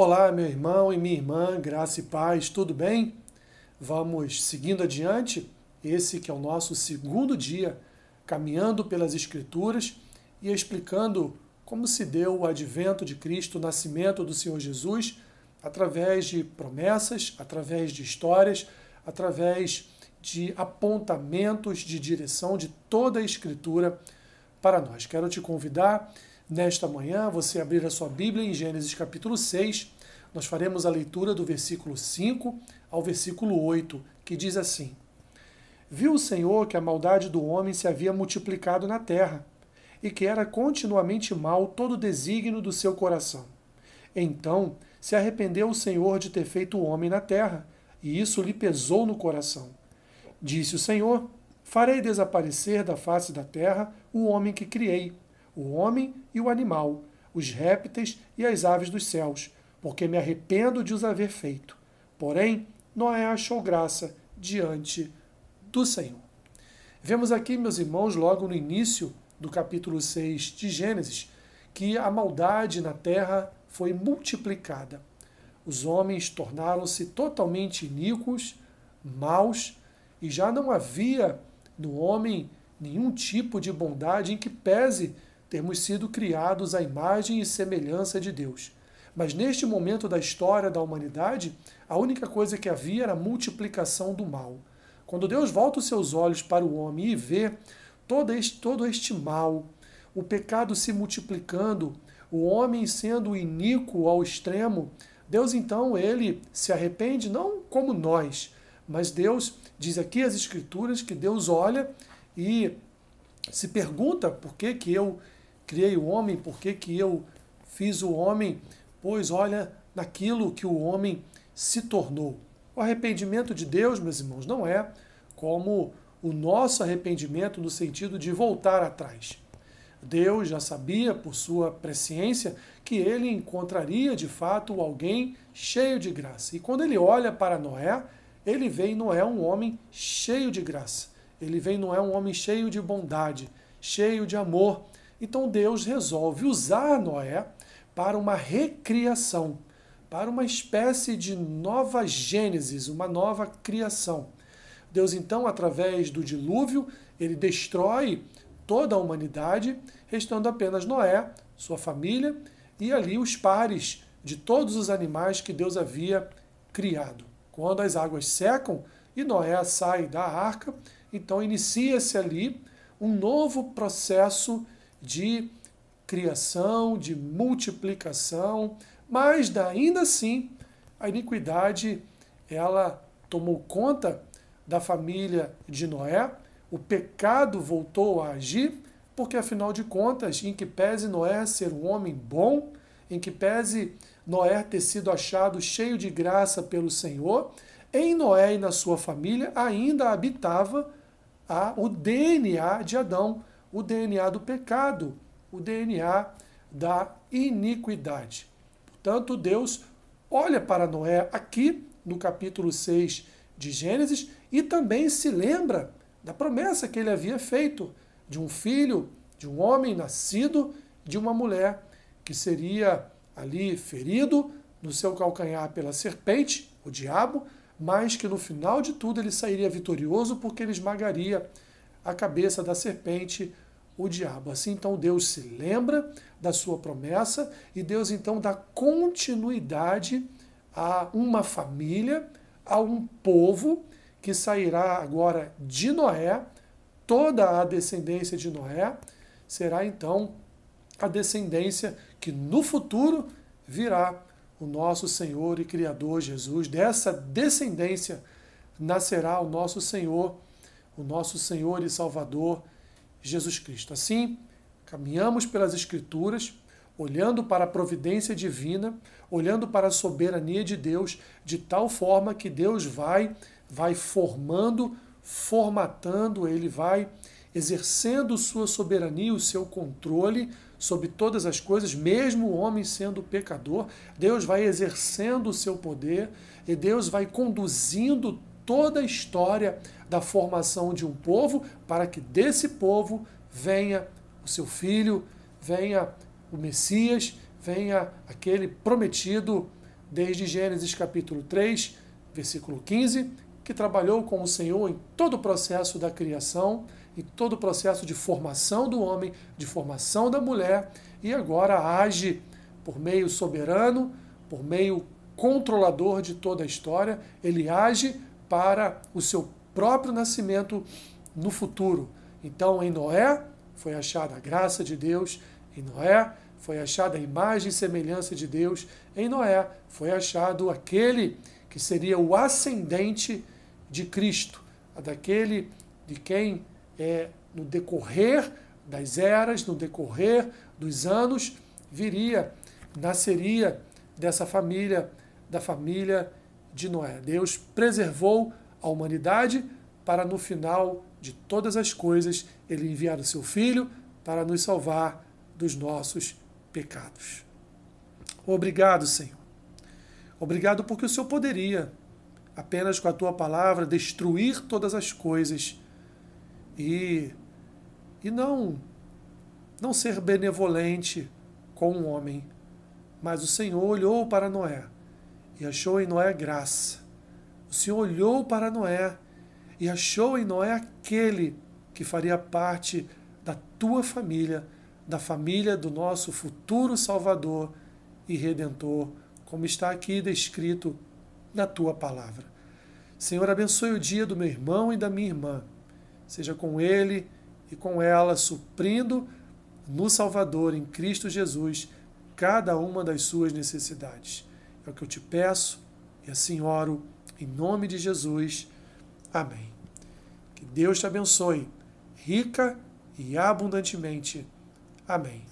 Olá, meu irmão e minha irmã, graça e paz, tudo bem? Vamos seguindo adiante, esse que é o nosso segundo dia, caminhando pelas Escrituras e explicando como se deu o advento de Cristo, o nascimento do Senhor Jesus, através de promessas, através de histórias, através de apontamentos de direção de toda a Escritura para nós. Quero te convidar nesta manhã você abrir a sua Bíblia em Gênesis capítulo 6. Nós faremos a leitura do versículo 5 ao versículo 8, que diz assim: Viu o Senhor que a maldade do homem se havia multiplicado na terra, e que era continuamente mal todo o desígnio do seu coração. Então se arrependeu o Senhor de ter feito o homem na terra, e isso lhe pesou no coração. Disse o Senhor: Farei desaparecer da face da terra o homem que criei, o homem e o animal, os répteis e as aves dos céus, porque me arrependo de os haver feito. Porém, Noé achou graça diante do Senhor. Vemos aqui, meus irmãos, logo no início do capítulo 6 de Gênesis, que a maldade na terra foi multiplicada. Os homens tornaram-se totalmente iníquos, maus, e já não havia no homem nenhum tipo de bondade em que pese termos sido criados à imagem e semelhança de Deus. Mas neste momento da história da humanidade, a única coisa que havia era a multiplicação do mal. Quando Deus volta os seus olhos para o homem e vê todo este, todo este mal, o pecado se multiplicando, o homem sendo iníquo ao extremo, Deus então ele se arrepende não como nós, mas Deus diz aqui as escrituras que Deus olha e se pergunta por que, que eu criei o homem, por que, que eu fiz o homem, pois olha naquilo que o homem se tornou. O arrependimento de Deus, meus irmãos, não é como o nosso arrependimento no sentido de voltar atrás. Deus já sabia, por sua presciência, que ele encontraria de fato alguém cheio de graça. E quando ele olha para Noé, ele vê em Noé um homem cheio de graça. Ele vê em Noé um homem cheio de bondade, cheio de amor. Então Deus resolve usar Noé para uma recriação, para uma espécie de nova gênesis, uma nova criação. Deus então, através do dilúvio, ele destrói toda a humanidade, restando apenas Noé, sua família e ali os pares de todos os animais que Deus havia criado. Quando as águas secam e Noé sai da arca, então inicia-se ali um novo processo de criação, de multiplicação, mas ainda assim a iniquidade ela tomou conta da família de Noé, o pecado voltou a agir, porque afinal de contas, em que pese Noé ser um homem bom, em que pese Noé ter sido achado cheio de graça pelo Senhor, em Noé e na sua família ainda habitava a, o DNA de Adão, o DNA do pecado, o DNA da iniquidade. Portanto, Deus olha para Noé aqui no capítulo 6 de Gênesis e também se lembra da promessa que ele havia feito de um filho, de um homem nascido de uma mulher que seria ali ferido no seu calcanhar pela serpente, o diabo, mas que no final de tudo ele sairia vitorioso porque ele esmagaria a cabeça da serpente, o diabo. Assim então Deus se lembra da sua promessa e Deus então dá continuidade a uma família, a um povo que sairá agora de Noé, toda a descendência de Noé será então a descendência que no futuro virá o nosso Senhor e Criador Jesus. Dessa descendência nascerá o nosso Senhor, o nosso Senhor e Salvador Jesus Cristo. Assim, caminhamos pelas Escrituras, olhando para a providência divina, olhando para a soberania de Deus, de tal forma que Deus vai vai formando, formatando, ele vai exercendo sua soberania, o seu controle sobre todas as coisas, mesmo o homem sendo pecador, Deus vai exercendo o seu poder e Deus vai conduzindo toda a história da formação de um povo para que desse povo venha o seu filho, venha o Messias, venha aquele prometido desde Gênesis capítulo 3, versículo 15, que trabalhou com o Senhor em todo o processo da criação, em todo o processo de formação do homem, de formação da mulher, e agora age por meio soberano, por meio controlador de toda a história, ele age para o seu próprio nascimento no futuro. Então, em Noé foi achada a graça de Deus, em Noé foi achada a imagem e semelhança de Deus, em Noé foi achado aquele que seria o ascendente de Cristo, daquele de quem é, no decorrer das eras, no decorrer dos anos, viria, nasceria dessa família, da família de Noé. Deus preservou a humanidade para no final de todas as coisas ele enviar o seu filho para nos salvar dos nossos pecados. Obrigado, Senhor. Obrigado porque o Senhor poderia apenas com a tua palavra destruir todas as coisas e e não não ser benevolente com o um homem. Mas o Senhor olhou para Noé e achou em Noé graça. O Senhor olhou para Noé e achou em Noé aquele que faria parte da tua família, da família do nosso futuro Salvador e Redentor, como está aqui descrito na tua palavra. Senhor, abençoe o dia do meu irmão e da minha irmã. Seja com ele e com ela, suprindo no Salvador, em Cristo Jesus, cada uma das suas necessidades. É o que eu te peço e assim oro, em nome de Jesus. Amém. Que Deus te abençoe, rica e abundantemente. Amém.